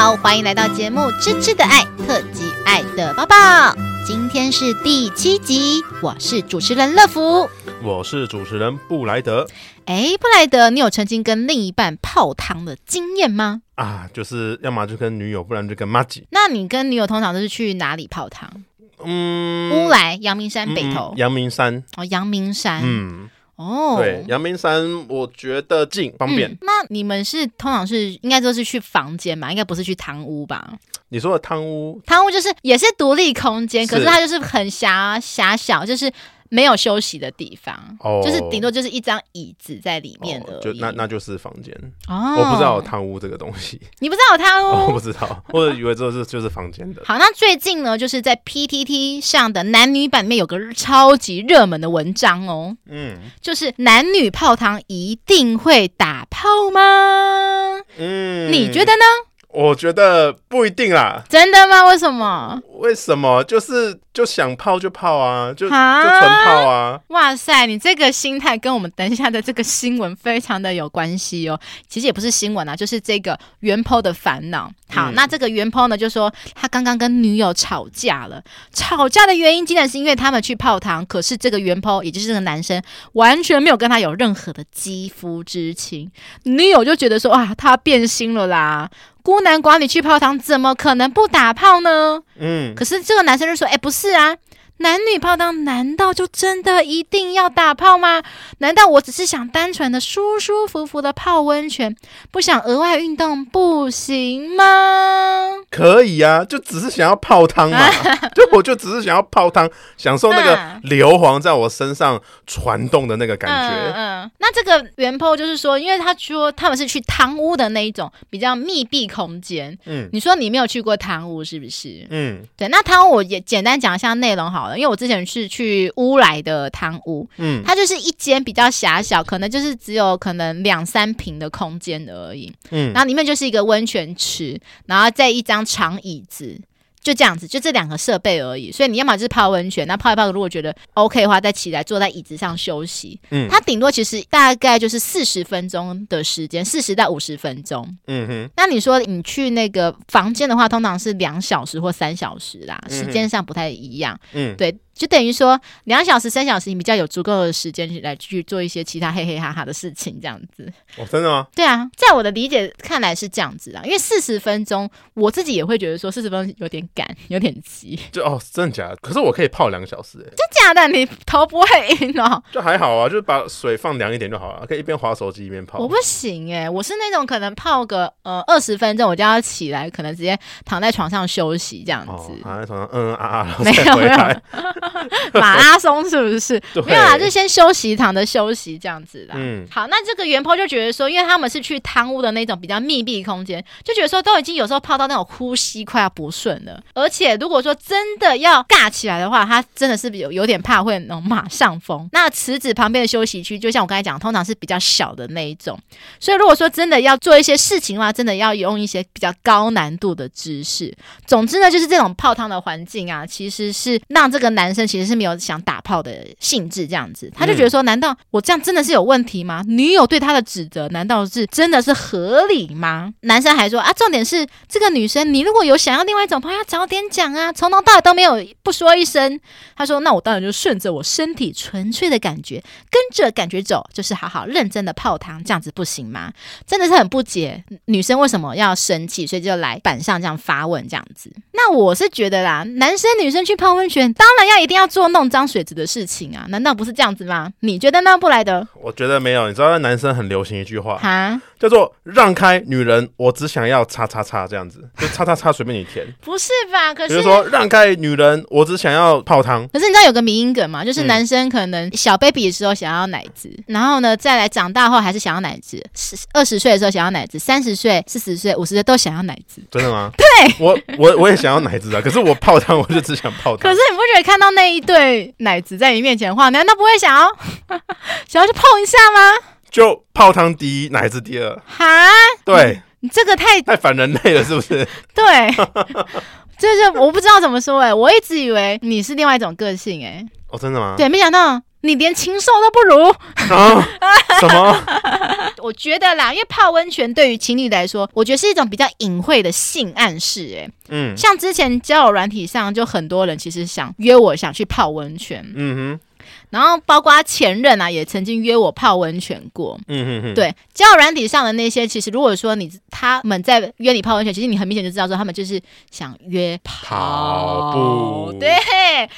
好，欢迎来到节目《吃吃的爱》特辑《爱的抱抱》，今天是第七集，我是主持人乐福，我是主持人布莱德。哎，布莱德，你有曾经跟另一半泡汤的经验吗？啊，就是要么就跟女友，不然就跟妈吉。那你跟女友通常都是去哪里泡汤？嗯，乌来、阳明山、北投、阳明山。哦，阳明山。嗯。哦，对，阳明山我觉得近方便。嗯、那你们是通常是应该都是去房间吧？应该不是去汤屋吧？你说的汤屋，汤屋就是也是独立空间，可是它就是很狭狭小，就是。没有休息的地方，哦、就是顶多就是一张椅子在里面的、哦，就那那就是房间。哦，我不知道有贪污这个东西，你不知道有贪污？哦、我不知道，我以为这是就是房间的。好，那最近呢，就是在 PTT 上的男女版里面有个超级热门的文章哦，嗯，就是男女泡汤一定会打炮吗？嗯，你觉得呢？我觉得不一定啦。真的吗？为什么？为什么？就是。就想泡就泡啊，就就纯泡啊！哇塞，你这个心态跟我们等一下的这个新闻非常的有关系哦。其实也不是新闻啊，就是这个原 PO 的烦恼。好，嗯、那这个原 PO 呢，就说他刚刚跟女友吵架了，吵架的原因竟然是因为他们去泡汤，可是这个原 PO 也就是这个男生完全没有跟他有任何的肌肤之情，女友就觉得说哇，他变心了啦，孤男寡女去泡汤怎么可能不打炮呢？嗯，可是这个男生就说，哎、欸，不是。是啊，男女泡汤难道就真的一定要打炮吗？难道我只是想单纯的舒舒服服的泡温泉，不想额外运动不行吗？可以啊，就只是想要泡汤嘛，就我就只是想要泡汤，享受那个硫磺在我身上传动的那个感觉。嗯，嗯，那这个原 PO 就是说，因为他说他们是去汤屋的那一种比较密闭空间。嗯，你说你没有去过汤屋是不是？嗯，对，那汤屋我也简单讲一下内容好了，因为我之前是去乌来的汤屋，嗯，它就是一间比较狭小，可能就是只有可能两三平的空间而已。嗯，然后里面就是一个温泉池，然后再一张。长椅子就这样子，就这两个设备而已。所以你要么就是泡温泉，那泡一泡，如果觉得 OK 的话，再起来坐在椅子上休息。嗯，它顶多其实大概就是四十分钟的时间，四十到五十分钟。嗯哼。那你说你去那个房间的话，通常是两小时或三小时啦，时间上不太一样。嗯，对。就等于说两小时、三小时，你比较有足够的时间来去做一些其他嘿嘿哈哈的事情，这样子。哦，真的吗？对啊，在我的理解看来是这样子啊，因为四十分钟，我自己也会觉得说四十分钟有点赶，有点急。就哦，真的假的？可是我可以泡两个小时，哎，真假的？你头不会晕哦？就还好啊，就是把水放凉一点就好了，可以一边滑手机一边泡。我不行哎，我是那种可能泡个呃二十分钟，我就要起来，可能直接躺在床上休息这样子。哦、躺在床上嗯，嗯啊啊，然后再回来。马拉松是不是？没有啦，就先休息，堂的休息这样子啦。嗯，好，那这个原 PO 就觉得说，因为他们是去汤屋的那种比较密闭空间，就觉得说都已经有时候泡到那种呼吸快要不顺了，而且如果说真的要尬起来的话，他真的是有有点怕会那种马上疯。那池子旁边的休息区，就像我刚才讲，通常是比较小的那一种，所以如果说真的要做一些事情的话，真的要用一些比较高难度的姿势。总之呢，就是这种泡汤的环境啊，其实是让这个男生其实是。没有想打炮的性质，这样子，他就觉得说，难道我这样真的是有问题吗？女友对他的指责，难道是真的是合理吗？男生还说啊，重点是这个女生，你如果有想要另外一种朋友，要早点讲啊，从头到尾都没有不说一声。他说，那我当然就顺着我身体纯粹的感觉，跟着感觉走，就是好好认真的泡汤，这样子不行吗？真的是很不解，女生为什么要生气，所以就来板上这样发问这样子。那我是觉得啦，男生女生去泡温泉，当然要一定要做。弄脏水子的事情啊，难道不是这样子吗？你觉得呢，布莱德？我觉得没有。你知道，男生很流行一句话，哈，叫做“让开，女人，我只想要叉叉叉”这样子，就叉叉叉随便你填。不是吧？可是，比如说，让开，女人，我只想要泡汤。可是你知道有个迷因梗吗？就是男生可能小 baby 的时候想要奶子，嗯、然后呢，再来长大后还是想要奶子。十二十岁的时候想要奶子，三十岁、四十岁、五十岁都想要奶子。真的吗？对，我我我也想要奶子啊。可是我泡汤，我就只想泡汤。可是你不觉得看到那一对？对奶子在你面前的话，难道不会想要 想要去碰一下吗？就泡汤第一，奶子第二。哈，对，你这个太太反人类了，是不是？对，就是我不知道怎么说哎、欸，我一直以为你是另外一种个性哎、欸。哦，真的吗？对，没想到你连禽兽都不如。啊？什么？我觉得啦，因为泡温泉对于情侣来说，我觉得是一种比较隐晦的性暗示。哎，嗯，像之前交友软体上，就很多人其实想约我，想去泡温泉。嗯哼。然后包括前任啊，也曾经约我泡温泉过。嗯哼哼。对，交友软体上的那些，其实如果说你他们在约你泡温泉，其实你很明显就知道说他们就是想约泡。跑步。对。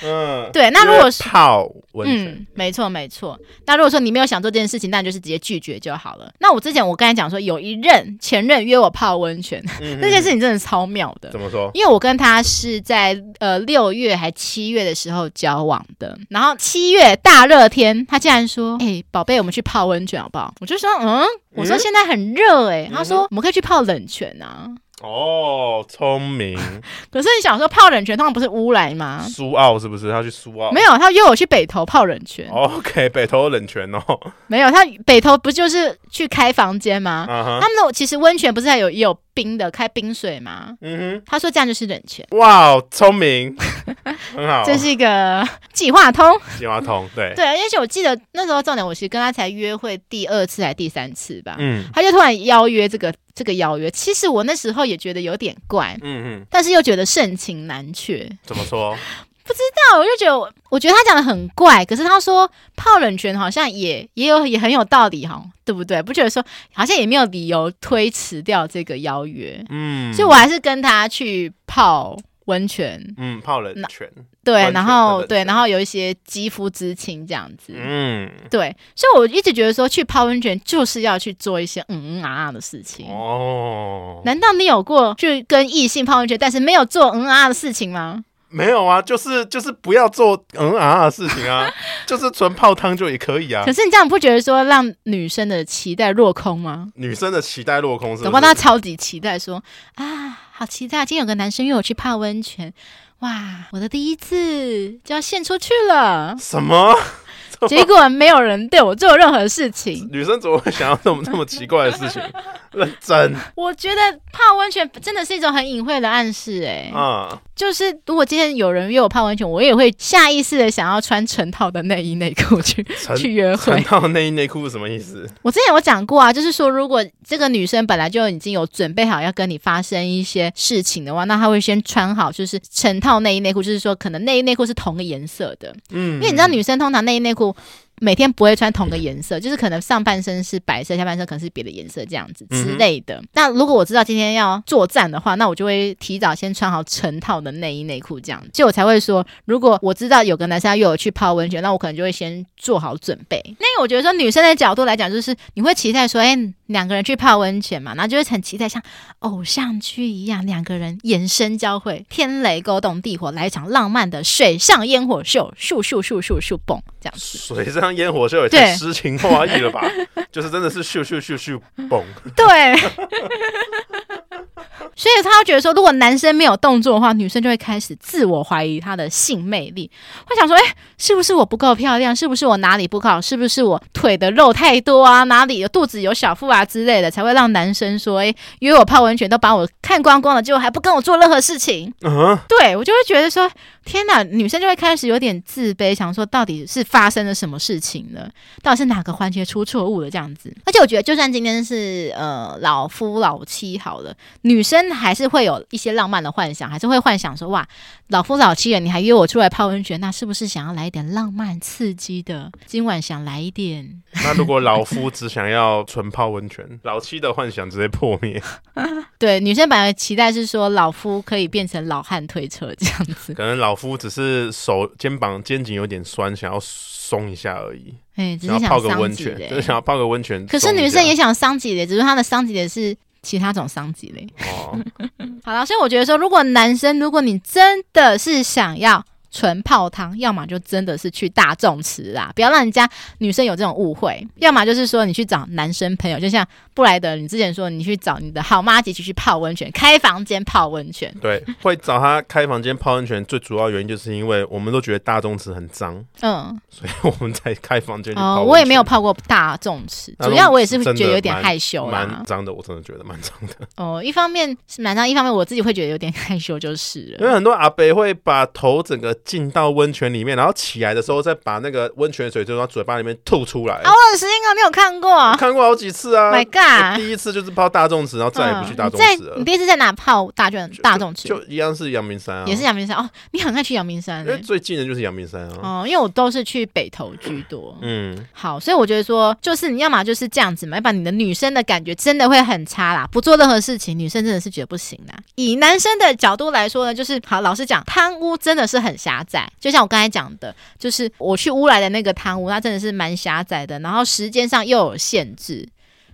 嗯。对，那如果是泡温泉，嗯，没错没错。那如果说你没有想做这件事情，那就是直接拒绝就好了。那我之前我刚才讲说，有一任前任约我泡温泉，嗯、那件事情真的超妙的。怎么说？因为我跟他是在呃六月还七月的时候交往的，然后七月。大热天，他竟然说：“哎、欸，宝贝，我们去泡温泉好不好？”我就说：“嗯。”我说：“现在很热哎、欸。嗯”他说：“我们可以去泡冷泉啊。”哦，聪明。可是你想说泡冷泉，通常不是乌来吗？苏澳是不是？他去苏澳？没有，他约我去北投泡冷泉。OK，北投冷泉哦。没有，他北投不就是去开房间吗？Uh huh. 他们的其实温泉不是还有也有冰的，开冰水吗？嗯哼。他说这样就是冷泉。哇，聪明，很好。这是一个计划通。计划通，对对。而且我记得那时候重点，我其实跟他才约会第二次还是第三次吧。嗯。他就突然邀约这个。这个邀约，其实我那时候也觉得有点怪，嗯嗯，但是又觉得盛情难却。怎么说？不知道，我就觉得，我觉得他讲的很怪。可是他说泡冷泉好像也也有也很有道理哈，对不对？不觉得说好像也没有理由推迟掉这个邀约，嗯，所以我还是跟他去泡。温泉，嗯，泡冷泉，对，然后对，然后有一些肌肤之亲这样子，嗯，对，所以我一直觉得说去泡温泉就是要去做一些嗯嗯啊啊的事情。哦。难道你有过去跟异性泡温泉，但是没有做嗯啊啊的事情吗？没有啊，就是就是不要做嗯啊啊的事情啊，就是纯泡汤就也可以啊。可是你这样不觉得说让女生的期待落空吗？女生的期待落空是不是？搞不好她超级期待说啊。好期待！今天有个男生约我去泡温泉，哇！我的第一次就要献出去了。什么？结果没有人对我做任何事情。女生怎么会想要这么这么奇怪的事情？认真。我觉得泡温泉真的是一种很隐晦的暗示，欸，哎，嗯，就是如果今天有人约我泡温泉，我也会下意识的想要穿成套的内衣内裤去去约会。成套内衣内裤是什么意思？我之前有讲过啊，就是说如果这个女生本来就已经有准备好要跟你发生一些事情的话，那她会先穿好，就是成套内衣内裤，就是说可能内衣内裤是同个颜色的，嗯，因为你知道女生通常内衣内裤。每天不会穿同个颜色，就是可能上半身是白色，下半身可能是别的颜色这样子之类的。嗯、那如果我知道今天要作战的话，那我就会提早先穿好成套的内衣内裤这样子，就我才会说，如果我知道有个男生要约我去泡温泉，那我可能就会先做好准备。那个我觉得说女生的角度来讲，就是你会期待说，哎、欸，两个人去泡温泉嘛，然后就会很期待像偶像剧一样，两个人眼神交汇，天雷勾动地火，来一场浪漫的水上烟火秀，咻咻咻咻咻蹦这样子，水上。烟火秀也太诗情画意了吧？就是真的是咻咻咻咻蹦。对，所以他会觉得说，如果男生没有动作的话，女生就会开始自我怀疑他的性魅力。会想说，哎、欸，是不是我不够漂亮？是不是我哪里不好？是不是我腿的肉太多啊？哪里有肚子有小腹啊之类的，才会让男生说，哎、欸，约我泡温泉都把我看光光了，结果还不跟我做任何事情。嗯、uh，huh. 对我就会觉得说。天哪，女生就会开始有点自卑，想说到底是发生了什么事情呢？到底是哪个环节出错误了？这样子，而且我觉得，就算今天是呃老夫老妻好了，女生还是会有一些浪漫的幻想，还是会幻想说哇，老夫老妻了，你还约我出来泡温泉，那是不是想要来一点浪漫刺激的？今晚想来一点。那如果老夫只想要纯泡温泉，老妻的幻想直接破灭。对，女生本来期待是说老夫可以变成老汉推车这样子，可能老。夫只是手肩膀肩颈有点酸，想要松一下而已。哎，只是想泡个温泉，就是 想要泡个温泉。可是女生也想伤及的，只是她的伤及的是其他种伤及嘞。哦，好了，所以我觉得说，如果男生，如果你真的是想要。纯泡汤，要么就真的是去大众池啦，不要让人家女生有这种误会；要么就是说你去找男生朋友，就像布莱德，你之前说你去找你的好妈吉去去泡温泉，开房间泡温泉。对，会找他开房间泡温泉，最主要原因就是因为我们都觉得大众池很脏，嗯，所以我们才开房间。哦，我也没有泡过大众池，主要我也是觉得有点害羞，蛮脏的，我真的觉得蛮脏的。哦，一方面是蛮脏，一方面我自己会觉得有点害羞，就是了。因为很多阿伯会把头整个。进到温泉里面，然后起来的时候再把那个温泉水就从嘴巴里面吐出来。好恶心啊！你有看过？看过好几次啊！My God！第一次就是泡大众池，然后再也不去大众池了。你第一次在哪泡大众大众池？就一样是阳明山啊，也是阳明山哦。你很爱去阳明山，因为最近的就是阳明山啊。哦，因为我都是去北投居多。嗯，好，所以我觉得说，就是你要么就是这样子嘛，要不然你的女生的感觉真的会很差啦。不做任何事情，女生真的是觉得不行啦。以男生的角度来说呢，就是好，老实讲，贪污真的是很狭窄。就像我刚才讲的，就是我去乌来的那个贪污，它真的是蛮狭窄的，然后时间上又有限制。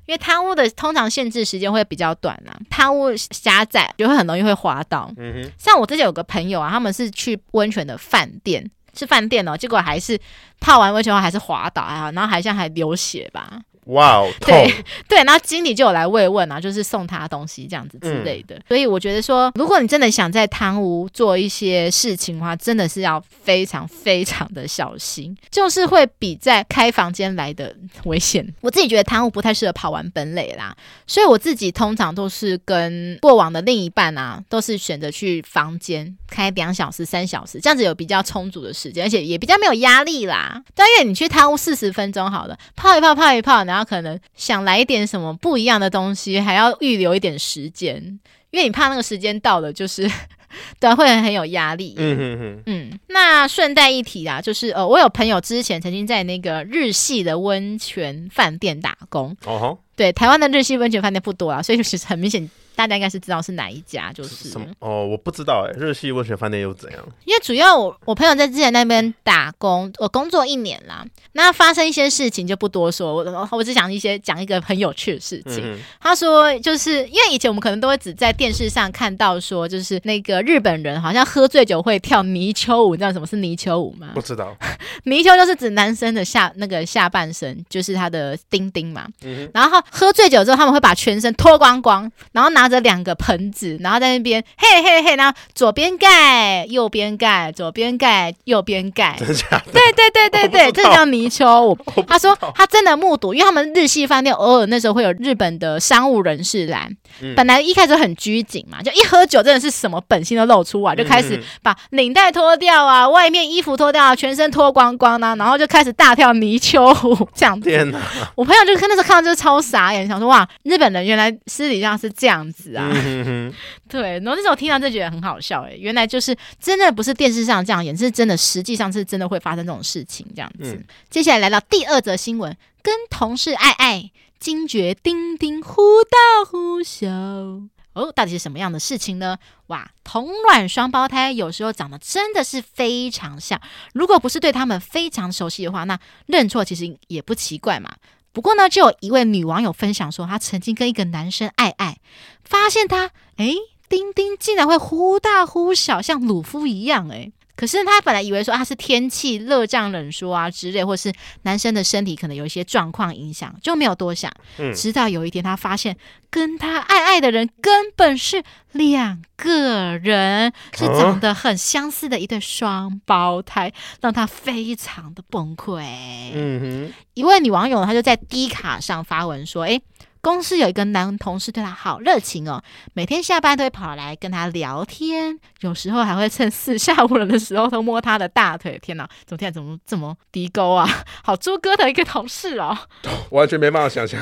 因为贪污的通常限制时间会比较短啊，贪污狭窄就会很容易会滑倒。嗯哼，像我之前有个朋友啊，他们是去温泉的饭店，是饭店哦，结果还是泡完温泉后还是滑倒啊，然后好像还流血吧。哇哦，对 对，然后经理就有来慰问啊，就是送他东西这样子之类的。嗯、所以我觉得说，如果你真的想在贪污做一些事情的话，真的是要非常非常的小心，就是会比在开房间来的危险。我自己觉得贪污不太适合跑完本垒啦，所以我自己通常都是跟过往的另一半啊，都是选择去房间开两小时、三小时，这样子有比较充足的时间，而且也比较没有压力啦。但因为你去贪污四十分钟好了，泡一泡，泡一泡，然后。然后可能想来一点什么不一样的东西，还要预留一点时间，因为你怕那个时间到了，就是 对，会很有压力。嗯嗯嗯嗯。那顺带一提啊，就是呃，我有朋友之前曾经在那个日系的温泉饭店打工。哦吼。对，台湾的日系温泉饭店不多啊，所以其实很明显。大家应该是知道是哪一家，就是什么哦，我不知道哎，日系温泉饭店又怎样？因为主要我我朋友在之前那边打工，我工作一年啦，那发生一些事情就不多说，我我只讲一些讲一个很有趣的事情。嗯、他说，就是因为以前我们可能都会只在电视上看到说，就是那个日本人好像喝醉酒会跳泥鳅舞，你知道什么是泥鳅舞吗？不知道，泥鳅就是指男生的下那个下半身，就是他的丁丁嘛。嗯、然后喝醉酒之后，他们会把全身脱光光，然后拿。着两个盆子，然后在那边嘿嘿嘿，然后左边盖，右边盖，左边盖，右边盖。真的假的？对对对对对，这叫泥鳅。他说他真的目睹，因为他们日系饭店偶尔那时候会有日本的商务人士来，嗯、本来一开始很拘谨嘛，就一喝酒真的是什么本性都露出啊，就开始把领带脱掉啊，外面衣服脱掉啊，全身脱光光光啊，然后就开始大跳泥鳅舞这样子。天哪！我朋友就看那时候看到就是超傻眼，想说哇，日本人原来私底下是这样子。啊，嗯、哼哼 对，然后那时候我听到就觉得很好笑，哎，原来就是真的不是电视上这样演，是真的，实际上是真的会发生这种事情这样子。嗯、接下来来到第二则新闻，跟同事爱爱，惊觉叮叮忽大忽小哦，到底是什么样的事情呢？哇，同卵双胞胎有时候长得真的是非常像，如果不是对他们非常熟悉的话，那认错其实也不奇怪嘛。不过呢，就有一位女网友分享说，她曾经跟一个男生爱爱，发现他，诶，丁丁竟然会忽大忽小，像鲁夫一样，诶。可是他本来以为说他是天气热胀冷缩啊之类，或是男生的身体可能有一些状况影响，就没有多想。嗯，直到有一天他发现跟他爱爱的人根本是两个人，是长得很相似的一对双胞胎，让他非常的崩溃。嗯哼，一位女网友她就在低卡上发文说：“诶。”公司有一个男同事对他好热情哦，每天下班都会跑来跟他聊天，有时候还会趁四下无人的时候偷摸他的大腿。天哪，昨天怎么这么低沟啊？好猪哥的一个同事哦，完全没办法想象。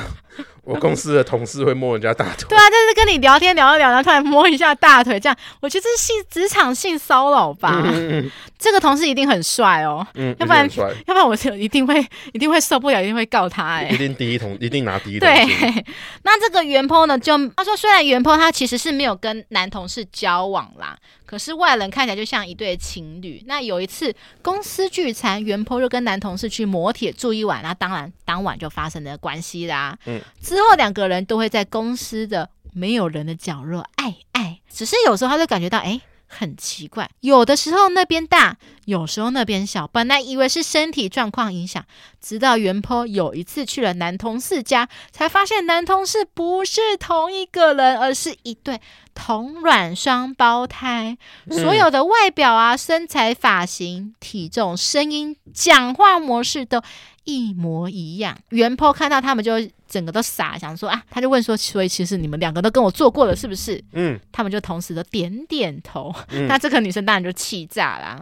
我公司的同事会摸人家大腿，对啊，就是跟你聊天聊一聊，然后突然摸一下大腿，这样，我觉得这是性职场性骚扰吧。嗯嗯嗯，这个同事一定很帅哦，嗯，要不然，要不然我就一定会一定会受不了，一定会告他哎，一定第一桶，一定拿第一桶。对，那这个原 po 呢，就他说，虽然原 po 他其实是没有跟男同事交往啦。可是外人看起来就像一对情侣。那有一次公司聚餐，原 po 就跟男同事去摩铁住一晚，那当然当晚就发生了关系啦。嗯，之后两个人都会在公司的没有人的角落爱爱，只是有时候他就感觉到哎，很奇怪，有的时候那边大，有时候那边小。本来以为是身体状况影响，直到原坡有一次去了男同事家，才发现男同事不是同一个人，而是一对。同卵双胞胎，所有的外表啊、身材、发型、体重、声音、讲话模式都一模一样。原 po 看到他们就整个都傻，想说啊，他就问说，所以其实你们两个都跟我做过了，是不是？嗯，他们就同时的点点头。嗯、那这个女生当然就气炸啦，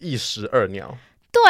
一石二鸟。对。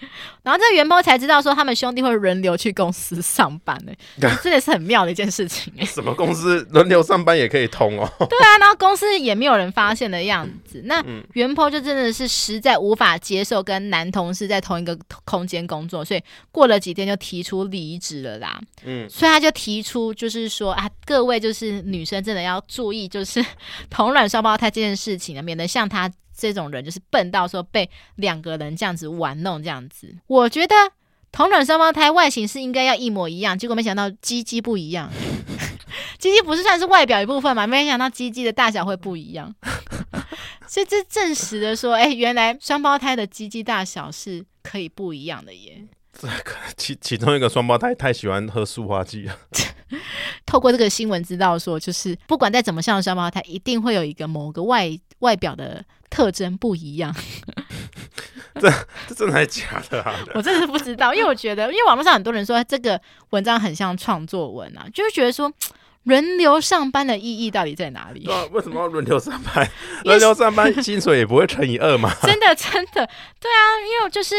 然后这个原 po 才知道说他们兄弟会轮流去公司上班呢，真的是很妙的一件事情哎。什么公司轮流上班也可以通哦？对啊，然后公司也没有人发现的样子。那原 po 就真的是实在无法接受跟男同事在同一个空间工作，所以过了几天就提出离职了啦。嗯，所以他就提出就是说啊，各位就是女生真的要注意，就是同卵双胞胎这件事情呢，免得像他。这种人就是笨到说被两个人这样子玩弄这样子，我觉得同卵双胞胎外形是应该要一模一样，结果没想到鸡鸡不一样，鸡鸡不是算是外表一部分嘛？没想到鸡鸡的大小会不一样，所以这证实的说，哎，原来双胞胎的鸡鸡大小是可以不一样的耶。这可其其中一个双胞胎太喜欢喝塑化剂了。透过这个新闻知道说，就是不管再怎么像双胞胎，一定会有一个某个外外表的。特征不一样，这这真的还是假的啊？我真的是不知道，因为我觉得，因为网络上很多人说这个文章很像创作文啊，就是觉得说轮流上班的意义到底在哪里？啊，为什么要轮流上班？轮流上班薪水也不会乘以二嘛？真的真的，对啊，因为我就是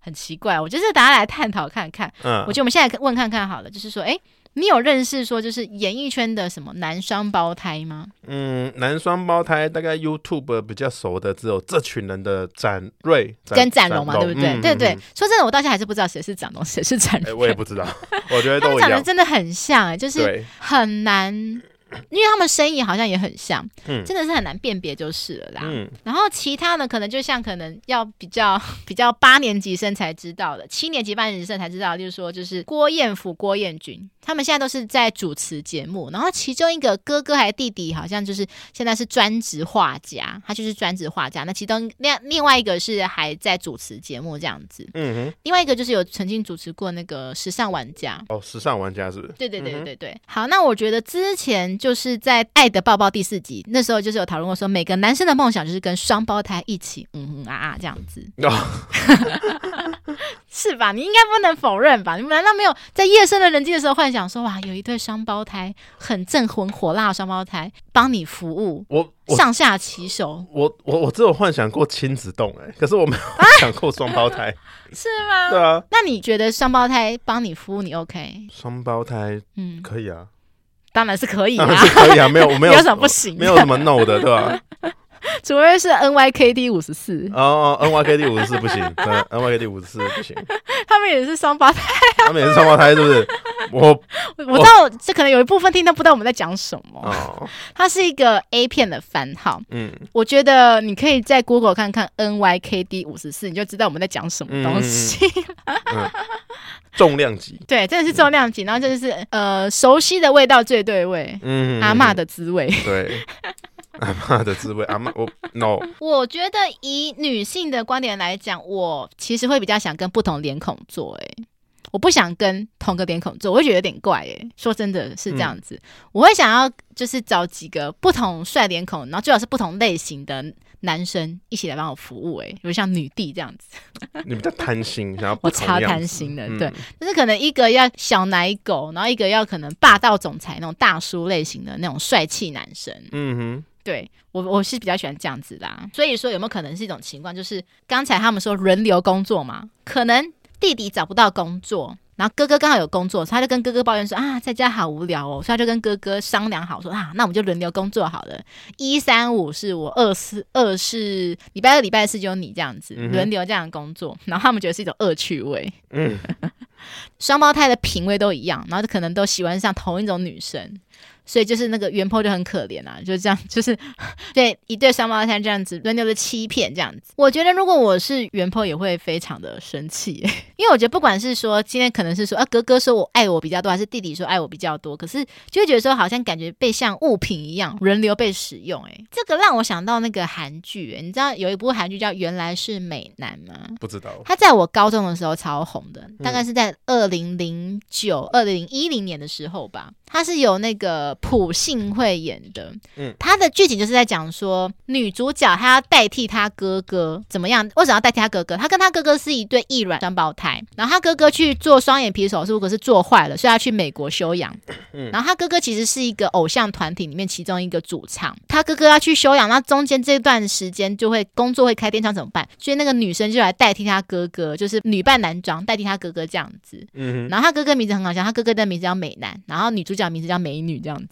很奇怪，我觉得大家来探讨看看。嗯，我觉得我们现在问看看好了，就是说，哎。你有认识说就是演艺圈的什么男双胞胎吗？嗯，男双胞胎大概 YouTube 比较熟的只有这群人的展瑞跟展龙嘛，对不对？嗯、对对，嗯、说真的，我到现在还是不知道谁是展龙，谁是展瑞、欸。我也不知道，我觉得都长得 真的很像、欸，哎，就是很难。因为他们生意好像也很像，嗯，真的是很难辨别就是了啦。嗯，然后其他的可能就像可能要比较 比较八年级生才知道的，七年级八年级生才知道，就是说就是郭彦甫、郭彦均，他们现在都是在主持节目。然后其中一个哥哥还是弟弟，好像就是现在是专职画家，他就是专职画家。那其中另另外一个是还在主持节目这样子，嗯哼。另外一个就是有曾经主持过那个时尚玩家哦，时尚玩家是不是？对对对对对。嗯、好，那我觉得之前。就是在《爱的抱抱》第四集，那时候就是有讨论过，说每个男生的梦想就是跟双胞胎一起，嗯嗯啊啊这样子，是吧？你应该不能否认吧？你们难道没有在夜深的人静的时候幻想说，哇，有一对双胞胎很正魂火辣的双胞胎帮你服务，我上下其手？我我我只有幻想过亲子丼，哎，可是我没有想过双胞胎，是吗？对啊，那你觉得双胞胎帮你服务你 OK？双胞胎，嗯，可以啊。当然是可以啊，是可以啊，没有没有，有什么不行？没有什么 no 的，对吧？除非是 N Y K D 五十四。哦，N Y K D 五十四不行，N Y K D 五十四不行。他们也是双胞胎，他们也是双胞胎，是不是？我我知道，这可能有一部分听众不知道我们在讲什么。哦，它是一个 A 片的番号。嗯，我觉得你可以在 Google 看看 N Y K D 五十四，你就知道我们在讲什么东西。重量级，对，真的是重量级，然后真的是呃，熟悉的味道最对味，嗯，阿嬷的滋味，对，阿妈的滋味，阿妈，我 no，我觉得以女性的观点来讲，我其实会比较想跟不同脸孔做，哎，我不想跟同个脸孔做，我会觉得有点怪，哎，说真的是这样子，嗯、我会想要就是找几个不同帅脸孔，然后最好是不同类型的。男生一起来帮我服务，哎，比如像女帝这样子，你比较贪心，然后我超贪心的，嗯、对，就是可能一个要小奶狗，然后一个要可能霸道总裁那种大叔类型的那种帅气男生，嗯哼，对我我是比较喜欢这样子啦，所以说有没有可能是一种情况，就是刚才他们说轮流工作嘛，可能弟弟找不到工作。然后哥哥刚好有工作，他就跟哥哥抱怨说啊，在家好无聊哦，所以他就跟哥哥商量好说啊，那我们就轮流工作好了，一三五是我，二四二是礼拜二礼拜四就你这样子，轮流这样工作，然后他们觉得是一种恶趣味，嗯，双胞胎的品味都一样，然后就可能都喜欢上同一种女生。所以就是那个原 po 就很可怜啊，就这样，就是对一对双胞胎这样子轮流的欺骗这样子。我觉得如果我是原 po 也会非常的生气，因为我觉得不管是说今天可能是说啊哥哥说我爱我比较多，还是弟弟说爱我比较多，可是就会觉得说好像感觉被像物品一样轮流被使用。哎，这个让我想到那个韩剧，你知道有一部韩剧叫《原来是美男》吗？不知道。他在我高中的时候超红的，大概是在二零零九、二零一零年的时候吧。他是有那个。朴信惠演的。嗯，他的剧情就是在讲说，女主角她要代替她哥哥怎么样？为什么要代替她哥哥？她跟她哥哥是一对异卵双胞胎，然后她哥哥去做双眼皮手术，可是做坏了，所以要去美国休养。嗯，然后她哥哥其实是一个偶像团体里面其中一个主唱，她哥哥要去休养，那中间这段时间就会工作会开天窗怎么办？所以那个女生就来代替她哥哥，就是女扮男装代替她哥哥这样子。嗯，然后她哥哥名字很好笑，她哥哥的名字叫美男，然后女主角名字叫美女，这样子。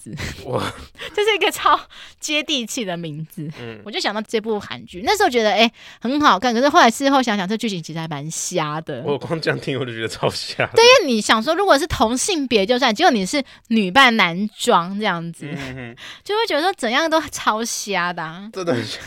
哇，这 是一个超接地气的名字。嗯，我就想到这部韩剧，那时候觉得哎很好看，可是后来事后想想，这剧情其实还蛮瞎的。我光这样听我就觉得超瞎。对，因为你想说，如果是同性别就算，结果你是女扮男装这样子，嗯、就会觉得说怎样都超瞎的、啊。真的很瞎。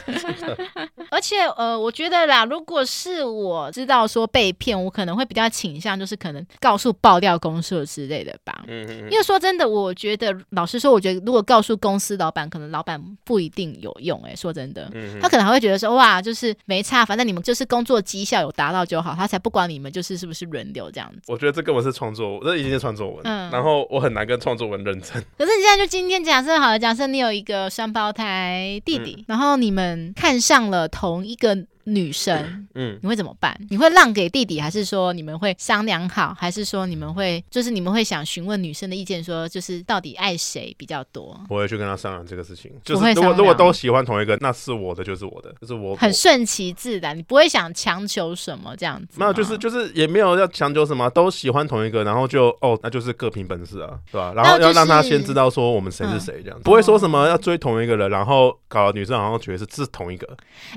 而且呃，我觉得啦，如果是我知道说被骗，我可能会比较倾向就是可能告诉爆料公社之类的吧。嗯嗯。因为说真的，我觉得老实说，我觉得如果告诉公司老板，可能老板不一定有用、欸。哎，说真的，嗯、他可能还会觉得说哇，就是没差，反正你们就是工作绩效有达到就好，他才不管你们就是是不是轮流这样子。我觉得这根本是创作，这已经是创作文。嗯。然后我很难跟创作文认真。可是你现在就今天假设好了，假设你有一个双胞胎弟弟，嗯、然后你们看上了同一个。女生，嗯，你会怎么办？你会让给弟弟，还是说你们会商量好，还是说你们会就是你们会想询问女生的意见，说就是到底爱谁比较多？我会去跟他商量这个事情。就是如果如果都喜欢同一个，那是我的就是我的，就是我很顺其自然，你不会想强求什么这样子。没有，就是就是也没有要强求什么，都喜欢同一个，然后就哦，那就是各凭本事啊，对吧？然后要让他先知道说我们谁是谁这样子，不会说什么要追同一个人，然后搞女生好像觉得是是同一个。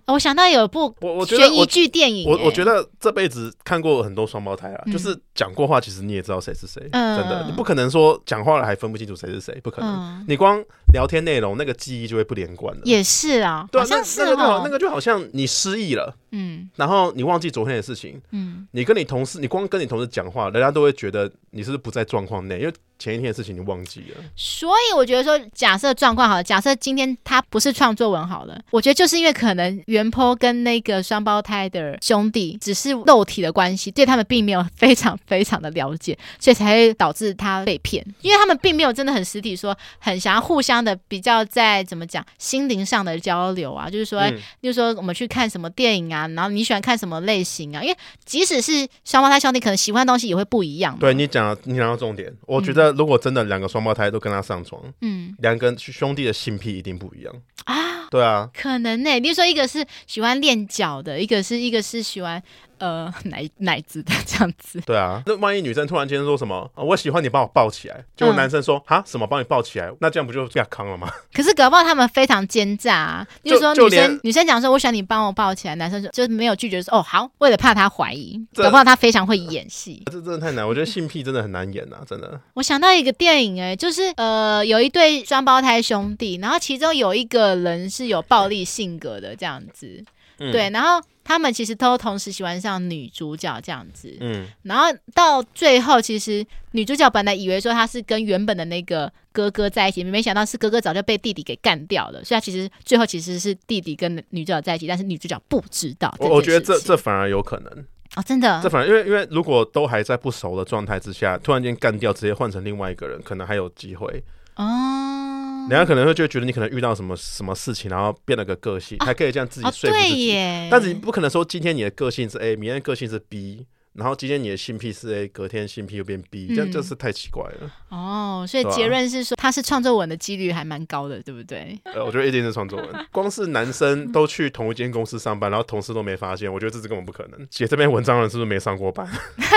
我想到有一部我我觉得我。剧电影，我我觉得这辈子看过很多双胞胎啊，嗯、就是讲过话，其实你也知道谁是谁，嗯、真的，你不可能说讲话了还分不清楚谁是谁，不可能。嗯、你光聊天内容那个记忆就会不连贯了。也是啊，对啊，那那个就好，那个就好像你失忆了，嗯，然后你忘记昨天的事情，嗯，你跟你同事，你光跟你同事讲话，人家都会觉得你是不是不在状况内，因为。前一天的事情你忘记了，所以我觉得说，假设状况好了，假设今天他不是创作文好了，我觉得就是因为可能原 po 跟那个双胞胎的兄弟只是肉体的关系，对他们并没有非常非常的了解，所以才会导致他被骗，因为他们并没有真的很实体说很想要互相的比较在怎么讲心灵上的交流啊，就是说，嗯、就是说我们去看什么电影啊，然后你喜欢看什么类型啊，因为即使是双胞胎兄弟，可能喜欢的东西也会不一样。对，你讲，你讲到重点，我觉得。如果真的两个双胞胎都跟他上床，嗯，两个兄弟的性癖一定不一样啊。对啊，可能呢、欸。比如说，一个是喜欢练脚的，一个是一个是喜欢。呃，奶奶子的这样子，对啊，那万一女生突然间说什么，我喜欢你把我抱起来，结果男生说哈什么帮你抱起来，那这样不就亚康了吗？可是搞不好他们非常奸诈啊，就是说女生女生讲说我喜欢你帮我抱起来，男生就就没有拒绝说哦好，为了怕他怀疑，搞不好他非常会演戏。这真的太难，我觉得性癖真的很难演啊，真的。我想到一个电影哎，就是呃有一对双胞胎兄弟，然后其中有一个人是有暴力性格的这样子，对，然后。他们其实都同时喜欢上女主角这样子，嗯，然后到最后，其实女主角本来以为说她是跟原本的那个哥哥在一起，没想到是哥哥早就被弟弟给干掉了，所以她其实最后其实是弟弟跟女主角在一起，但是女主角不知道。我我觉得这这反而有可能。哦，真的，这反而因为因为如果都还在不熟的状态之下，突然间干掉，直接换成另外一个人，可能还有机会。哦。人家可能会就觉得你可能遇到什么什么事情，然后变了个个性，还可以这样自己说服自己。但是你不可能说今天你的个性是 A，明天个性是 B。然后今天你的性癖是 A，隔天性癖又变 B，嗯、这样就是太奇怪了。哦，所以结论是说他是创作文的几率还蛮高的，对不对？呃，我觉得一定是创作文。光是男生都去同一间公司上班，然后同事都没发现，我觉得这是根本不可能。写这篇文章的人是不是没上过班？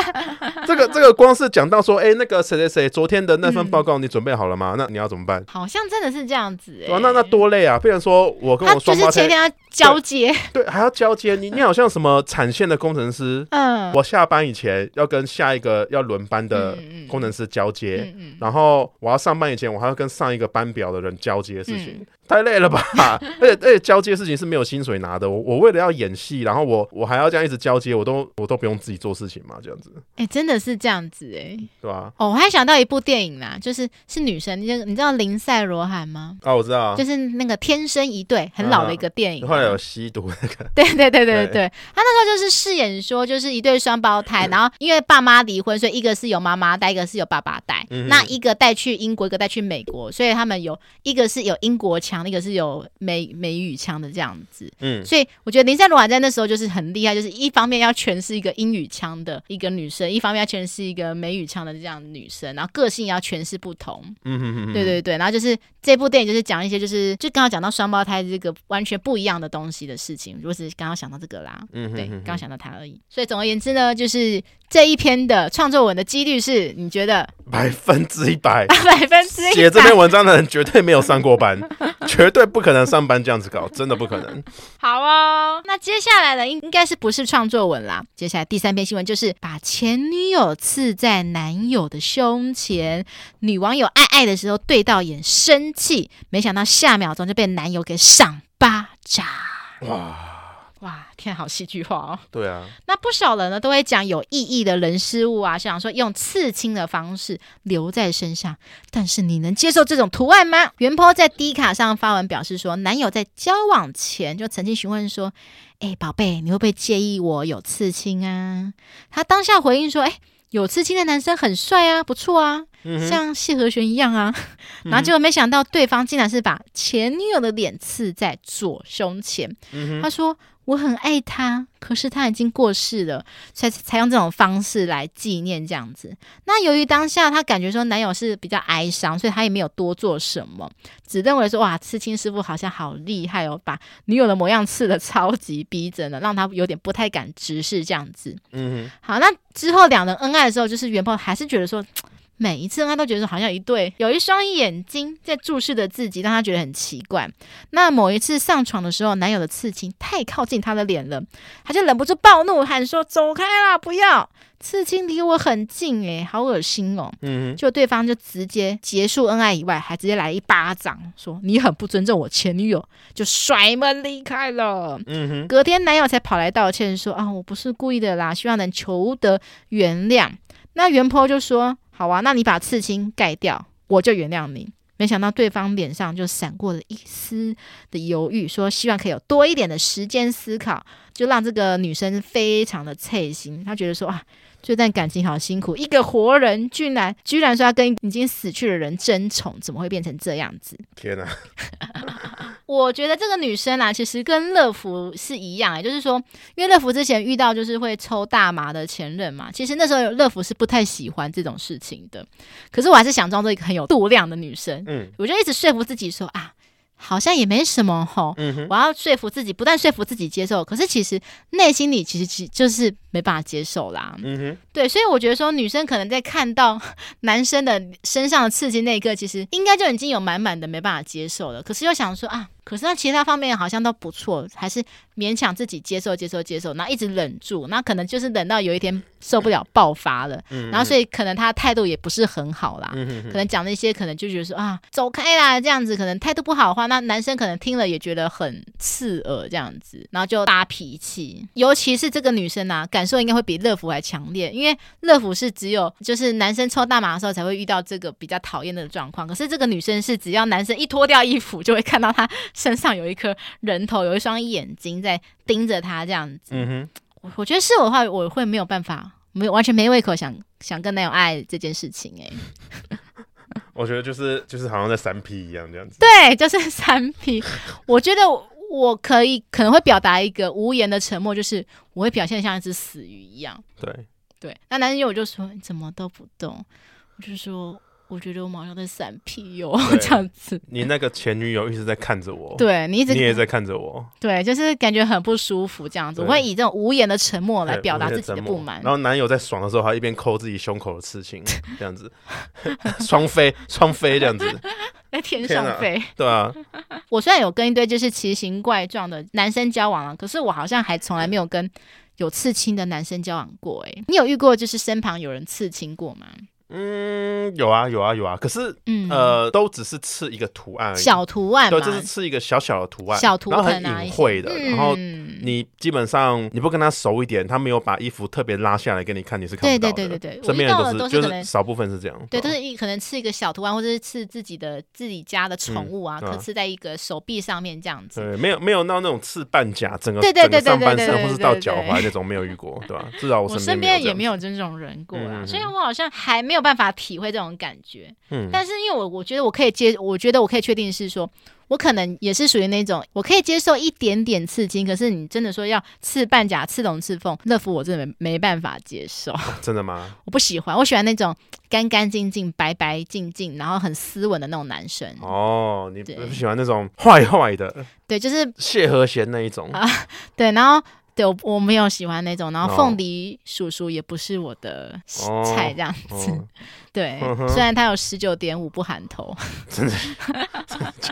这个这个光是讲到说，哎，那个谁谁谁昨天的那份报告你准备好了吗？嗯、那你要怎么办？好像真的是这样子哎、欸。那那多累啊！不然说我跟我双胞胎，前天要交接，对，对，还要交接。你你好像什么产线的工程师，嗯，我下班以前要。跟下一个要轮班的工程师交接，嗯嗯嗯、然后我要上班以前，我还要跟上一个班表的人交接的事情。嗯、太累了吧？而且而且交接事情是没有薪水拿的。我我为了要演戏，然后我我还要这样一直交接，我都我都不用自己做事情嘛，这样子。哎、欸，真的是这样子哎、欸，对吧、啊？哦，我还想到一部电影啦，就是是女生，你你知道林赛罗涵吗？啊、哦，我知道，就是那个天生一对，很老的一个电影。啊、后来有吸毒那个。对对对对对对，他那时候就是饰演说，就是一对双胞胎，然后因为爸妈离婚，所以一个是由妈妈带，一个是由爸爸带。嗯、那一个带去英国，一个带去美国，所以他们有一个是有英国腔，一个是有。美美语腔的这样子，嗯，所以我觉得林赛罗还在那时候就是很厉害，就是一方面要诠释一个英语腔的一个女生，一方面要诠释一个美语腔的这样的女生，然后个性要诠释不同，嗯哼哼哼，对对对，然后就是这部电影就是讲一些就是就刚刚讲到双胞胎这个完全不一样的东西的事情，我只是刚刚想到这个啦，嗯哼哼哼，对，刚刚想到他而已，所以总而言之呢，就是。这一篇的创作文的几率是你觉得百分之一百？百分之一百。写这篇文章的人绝对没有上过班，绝对不可能上班这样子搞，真的不可能。好哦，那接下来呢，应应该是不是创作文啦？接下来第三篇新闻就是把前女友刺在男友的胸前，女网友爱爱的时候对到眼生气，没想到下秒钟就被男友给赏巴掌。哇！哇，天，好戏剧化哦！对啊，那不少人呢都会讲有意义的人事物啊，想说用刺青的方式留在身上。但是你能接受这种图案吗？原 PO 在 D 卡上发文表示说，男友在交往前就曾经询问说：“哎，宝贝，你会不会介意我有刺青啊？”他当下回应说：“哎，有刺青的男生很帅啊，不错啊，嗯、像谢和弦一样啊。嗯”然后结果没想到对方竟然是把前女友的脸刺在左胸前。嗯、他说。我很爱他，可是他已经过世了，所以才用这种方式来纪念这样子。那由于当下他感觉说男友是比较哀伤，所以他也没有多做什么，只认为说哇，刺青师傅好像好厉害哦，把女友的模样刺的超级逼真的，让他有点不太敢直视这样子。嗯，好，那之后两人恩爱的时候，就是原 PO 还是觉得说。每一次他都觉得好像一对有一双眼睛在注视着自己，让他觉得很奇怪。那某一次上床的时候，男友的刺青太靠近他的脸了，他就忍不住暴怒喊说：“走开啦，不要！刺青离我很近，诶，好恶心哦。”嗯，就对方就直接结束恩爱以外，还直接来一巴掌，说：“你很不尊重我前女友。”就甩门离开了。嗯哼，隔天男友才跑来道歉说：“啊，我不是故意的啦，希望能求得原谅。”那原 PO 就说。好啊，那你把刺青盖掉，我就原谅你。没想到对方脸上就闪过了一丝的犹豫，说希望可以有多一点的时间思考，就让这个女生非常的刺心。她觉得说啊，这段感情好辛苦，一个活人居然居然说要跟已经死去的人争宠，怎么会变成这样子？天哪！我觉得这个女生啊，其实跟乐福是一样，就是说，因为乐福之前遇到就是会抽大麻的前任嘛，其实那时候乐福是不太喜欢这种事情的。可是我还是想装作一个很有度量的女生，嗯，我就一直说服自己说啊。好像也没什么吼，嗯、我要说服自己，不但说服自己接受，可是其实内心里其实其实就是没办法接受啦。嗯哼，对，所以我觉得说女生可能在看到 男生的身上的刺激那一刻，其实应该就已经有满满的没办法接受了。可是又想说啊。可是那其他方面好像都不错，还是勉强自己接受、接受、接受，那一直忍住，那可能就是忍到有一天受不了爆发了，嗯、然后所以可能他态度也不是很好啦，嗯、哼哼可能讲那些可能就觉得说啊走开啦这样子，可能态度不好的话，那男生可能听了也觉得很刺耳这样子，然后就发脾气，尤其是这个女生啊，感受应该会比乐福还强烈，因为乐福是只有就是男生抽大麻的时候才会遇到这个比较讨厌的状况，可是这个女生是只要男生一脱掉衣服就会看到他。身上有一颗人头，有一双眼睛在盯着他，这样子。嗯哼，我我觉得是我的话，我会没有办法，没有完全没胃口想想跟男友爱这件事情、欸。哎，我觉得就是就是好像在三 P 一样这样子。对，就是三 P。我觉得我，可以可能会表达一个无言的沉默，就是我会表现像一只死鱼一样。对对，那男友就说你怎么都不动，我就说。我觉得我好像在闪屁哟，这样子。你那个前女友一直在看着我，对你一直，你也在看着我，对，就是感觉很不舒服，这样子。我会以这种无言的沉默来表达自己的不满。然后男友在爽的时候，还一边抠自己胸口的刺青，这样子，双飞双飞这样子，在天上飞。对啊，我虽然有跟一堆就是奇形怪状的男生交往了，可是我好像还从来没有跟有刺青的男生交往过。哎，你有遇过就是身旁有人刺青过吗？嗯。嗯，有啊有啊有啊，可是嗯。呃，都只是刺一个图案而已，小图案，对，就是刺一个小小的图案，小图案，然后很隐晦的，然后你基本上你不跟他熟一点，他没有把衣服特别拉下来给你看，你是看不到的。对对对对对，身边人都是就是少部分是这样，对，都是一可能刺一个小图案，或者是刺自己的自己家的宠物啊，可刺在一个手臂上面这样子。对，没有没有到那种刺半甲，整个整个上半身或是到脚踝那种没有遇过，对吧？至少我身边也没有这种人过啊，所以我好像还没有办法体会这种感觉。嗯，但是因为我我觉得我可以接，我觉得我可以确定是说，我可能也是属于那种我可以接受一点点刺青，可是你真的说要刺半甲、刺龙、刺凤，乐福我真的没没办法接受。真的吗？我不喜欢，我喜欢那种干干净净、白白净净，然后很斯文的那种男生。哦，你不喜欢那种坏坏的？对，就是谢和弦那一种啊。对，然后。对，我我没有喜欢那种，然后凤梨叔叔也不是我的菜，这样子。哦哦、对，虽然他有十九点五不含头，真的，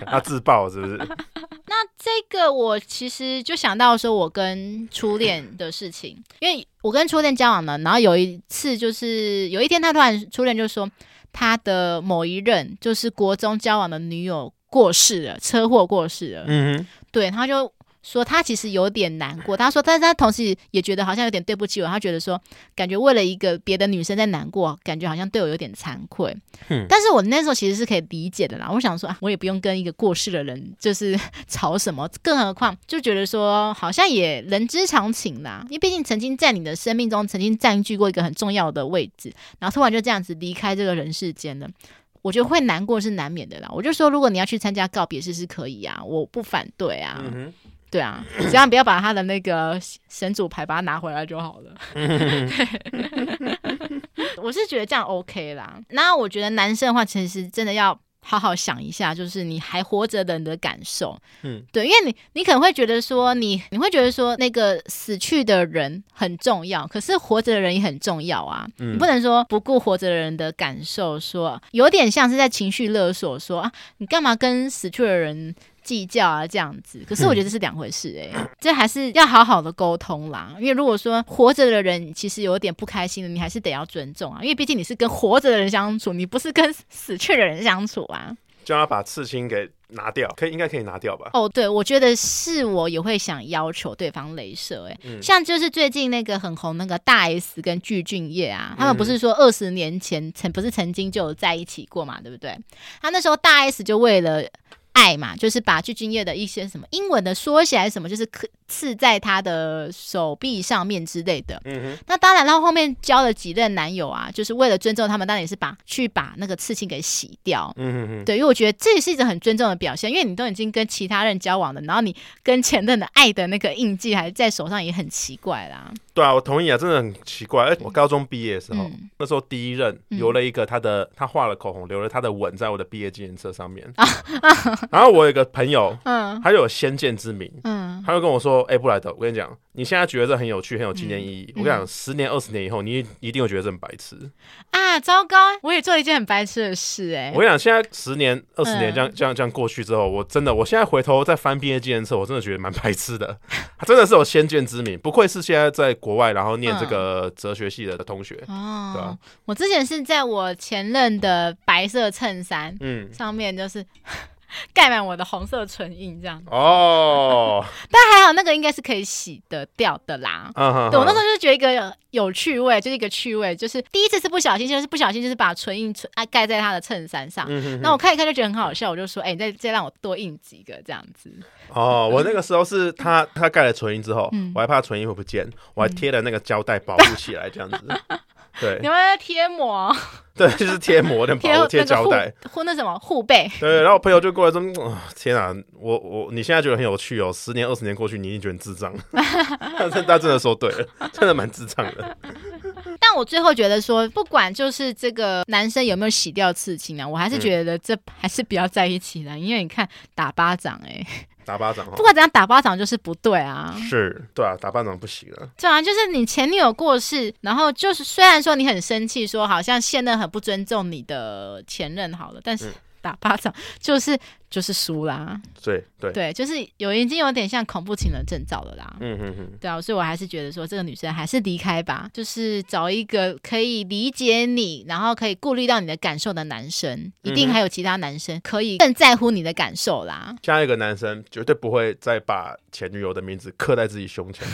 他自爆是不是？那这个我其实就想到说，我跟初恋的事情，因为我跟初恋交往了，然后有一次就是有一天，他突然初恋就说他的某一任就是国中交往的女友过世了，车祸过世了。嗯哼，对，他就。说他其实有点难过，他说，但是他同时也觉得好像有点对不起我，他觉得说，感觉为了一个别的女生在难过，感觉好像对我有点惭愧。嗯，但是我那时候其实是可以理解的啦。我想说啊，我也不用跟一个过世的人就是 吵什么，更何况就觉得说好像也人之常情啦。因为毕竟曾经在你的生命中曾经占据过一个很重要的位置，然后突然就这样子离开这个人世间了，我觉得会难过是难免的啦。我就说，如果你要去参加告别式是可以啊，我不反对啊。嗯对啊，只要不要把他的那个神主牌把它拿回来就好了。我是觉得这样 OK 啦。那我觉得男生的话，其实真的要好好想一下，就是你还活着的人的感受。嗯，对，因为你你可能会觉得说你，你你会觉得说那个死去的人很重要，可是活着的人也很重要啊。嗯，你不能说不顾活着的人的感受，说有点像是在情绪勒索，说啊，你干嘛跟死去的人计较啊，这样子，可是我觉得这是两回事哎、欸，嗯、这还是要好好的沟通啦。因为如果说活着的人其实有点不开心的，你还是得要尊重啊。因为毕竟你是跟活着的人相处，你不是跟死去的人相处啊。叫他把刺青给拿掉，可以应该可以拿掉吧？哦，对，我觉得是我也会想要求对方镭射哎、像就是最近那个很红那个大 S 跟具俊晔啊，他们不是说二十年前曾不是曾经就有在一起过嘛，对不对？他那时候大 S 就为了。爱嘛，就是把具俊曄的一些什么英文的缩写还是什么，就是刻刺在他的手臂上面之类的。嗯哼。那当然，然后后面交了几任男友啊，就是为了尊重他们，当然也是把去把那个刺青给洗掉。嗯哼哼。对，因为我觉得这也是一种很尊重的表现，因为你都已经跟其他人交往了，然后你跟前任的爱的那个印记还在手上，也很奇怪啦。对啊，我同意啊，真的很奇怪。哎，我高中毕业的时候，嗯、那时候第一任留了一个他的，嗯、他画了口红，留了他的吻在我的毕业纪念册上面。然后我有一个朋友，嗯，他有先见之明，嗯，他就跟我说：“哎，布莱德，我跟你讲。”你现在觉得这很有趣，很有纪念意义。嗯、我跟你讲，十年、二十年以后，你一定会觉得这很白痴啊！糟糕，我也做了一件很白痴的事哎、欸。我跟你讲，现在十年、二十年这样、嗯、这样、这样过去之后，我真的，我现在回头再翻毕业纪念册，我真的觉得蛮白痴的。他真的是有先见之明，不愧是现在在国外然后念这个哲学系的同学。哦、嗯，对吧？我之前是在我前任的白色衬衫嗯上面就是。盖满我的红色唇印，这样哦。但还好，那个应该是可以洗得掉的啦。Uh. 对，我那时候就是觉得一个有，趣味，就是一个趣味，就是第一次是不小心，就是不小心，就是把唇印唇啊盖在他的衬衫上。那、嗯、我看一看就觉得很好笑，我就说：“哎、欸，你再再让我多印几个这样子。”哦，我那个时候是他他盖了唇印之后，嗯、我还怕唇印会不见，我还贴了那个胶带保护起来，这样子。对，你们在贴膜？对，就是贴膜的保护贴胶带，护那什么护背。对，然后我朋友就过来说：“哦、天啊，我我你现在觉得很有趣哦，十年二十年过去，你一定觉得很智障。”但是他真的说对了，真的蛮智障的。但我最后觉得说，不管就是这个男生有没有洗掉刺青啊，我还是觉得这还是不要在一起的，嗯、因为你看打巴掌、欸，哎。打巴掌，不管怎样打巴掌就是不对啊！是对啊，打巴掌不行了。对啊，就是你前女友过世，然后就是虽然说你很生气，说好像现任很不尊重你的前任好了，但是打巴掌，就是就是输啦。对对对，就是有已经有点像恐怖情人征兆了啦。嗯嗯嗯，对啊，所以我还是觉得说这个女生还是离开吧，就是找一个可以理解你，然后可以顾虑到你的感受的男生，一定还有其他男生可以更在乎你的感受啦。下一个男生绝对不会再把前女友的名字刻在自己胸前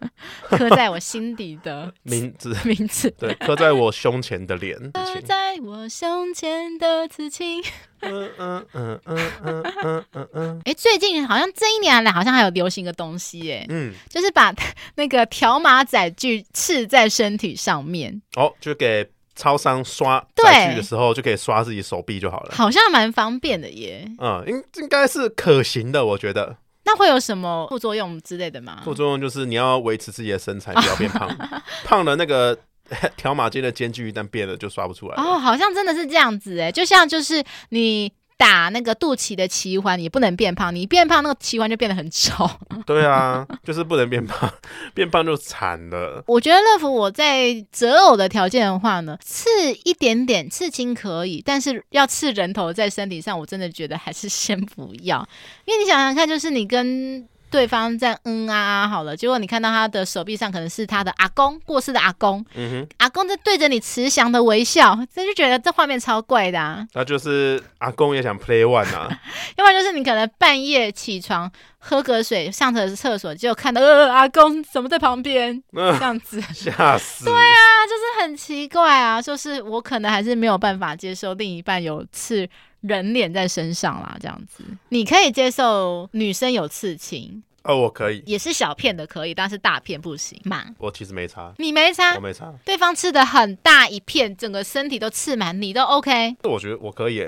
的，刻在我心底的 名字名字，对，刻在我胸前的脸，刻在我胸前的刺青。嗯嗯嗯嗯嗯嗯嗯嗯。哎，最近好像这一年来好像还有流行个东西，哎，嗯，就是把 那个条码载具刺在身体上面。哦，就给超商刷载具的时候就可以刷自己手臂就好了，好像蛮方便的耶。嗯，应应该是可行的，我觉得。那会有什么副作用之类的吗？副作用就是你要维持自己的身材，不要变胖，胖了那个。条码间的间距一旦变了，就刷不出来。哦，好像真的是这样子哎，就像就是你打那个肚脐的脐环，你不能变胖，你变胖那个脐环就变得很丑。对啊，就是不能变胖，变胖就惨了。我觉得乐福我在择偶的条件的话呢，刺一点点刺青可以，但是要刺人头在身体上，我真的觉得还是先不要，因为你想想看，就是你跟。对方在嗯啊啊好了，结果你看到他的手臂上可能是他的阿公过世的阿公，嗯哼，阿公在对着你慈祥的微笑，这就觉得这画面超怪的啊。那就是阿公也想 play one 啊，要不然就是你可能半夜起床喝个水上厕厕所，就看到呃阿公怎么在旁边、呃、这样子，吓死。对啊，就是很奇怪啊，就是我可能还是没有办法接受另一半有刺。人脸在身上啦，这样子，你可以接受女生有刺青哦，我可以，也是小片的可以，但是大片不行嘛。我其实没差，你没差，我没差。对方吃的很大一片，整个身体都刺满，你都 OK？我觉得我可以。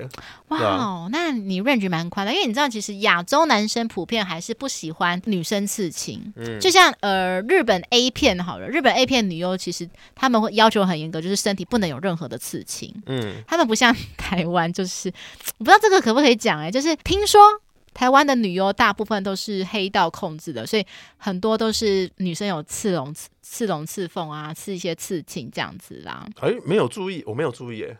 哇哦，那你 range 蛮宽的，因为你知道，其实亚洲男生普遍还是不喜欢女生刺青。嗯，就像呃日本 A 片好了，日本 A 片女优其实他们会要求很严格，就是身体不能有任何的刺青。嗯，他们不像台湾，就是我不知道这个可不可以讲哎、欸，就是听说。台湾的女优大部分都是黑道控制的，所以很多都是女生有刺龙、刺刺龙、刺凤啊，刺一些刺青这样子啦。哎、欸，没有注意，我没有注意耶。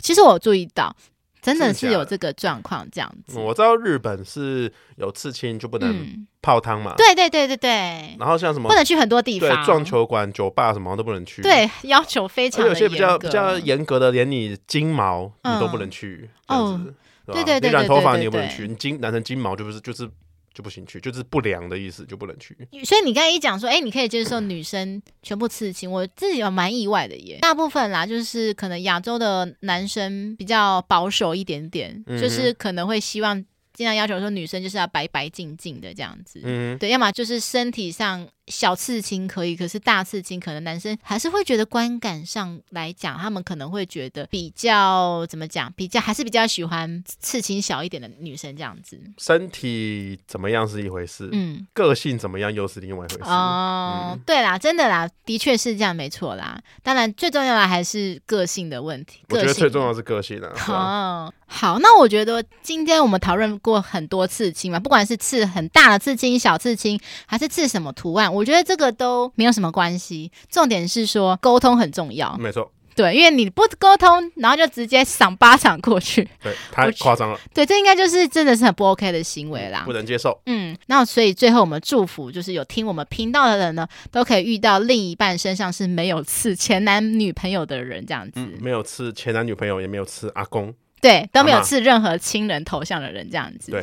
其实我注意到，真的是有这个状况这样子。我知道日本是有刺青就不能泡汤嘛、嗯。对对对对对。然后像什么不能去很多地方，对，撞球馆、酒吧什么都不能去。对，要求非常。有些比较比较严格的，连你金毛你都不能去。嗯、哦。对对对，你染头发你也不能去，你金染成金毛就不是就是就不行去，就是不良的意思就不能去。所以你刚才一讲说，哎，你可以接受女生全部刺青，我自己也蛮意外的耶。大部分啦，就是可能亚洲的男生比较保守一点点，嗯、就是可能会希望尽量要求说女生就是要白白净净的这样子。嗯，对，要么就是身体上。小刺青可以，可是大刺青可能男生还是会觉得观感上来讲，他们可能会觉得比较怎么讲，比较还是比较喜欢刺青小一点的女生这样子。身体怎么样是一回事，嗯，个性怎么样又是另外一回事。哦，嗯、对啦，真的啦，的确是这样，没错啦。当然，最重要的还是个性的问题。我觉得最重要的是个性啊。哦，好，那我觉得今天我们讨论过很多刺青嘛，不管是刺很大的刺青、小刺青，还是刺什么图案，我觉得这个都没有什么关系，重点是说沟通很重要。没错，对，因为你不沟通，然后就直接赏巴掌过去，对，太夸张了。对，这应该就是真的是很不 OK 的行为啦，不能接受。嗯，那所以最后我们祝福，就是有听我们频道的人呢，都可以遇到另一半身上是没有刺前男女朋友的人，这样子，嗯，没有刺前男女朋友，也没有刺阿公。对，都没有刺任何亲人头像的人，这样子。对，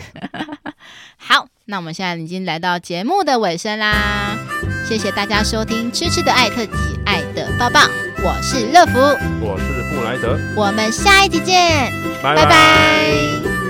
好，那我们现在已经来到节目的尾声啦，谢谢大家收听《吃吃的爱特辑爱的抱抱》，我是乐福，我是布莱德，我们下一集见，拜拜。拜拜。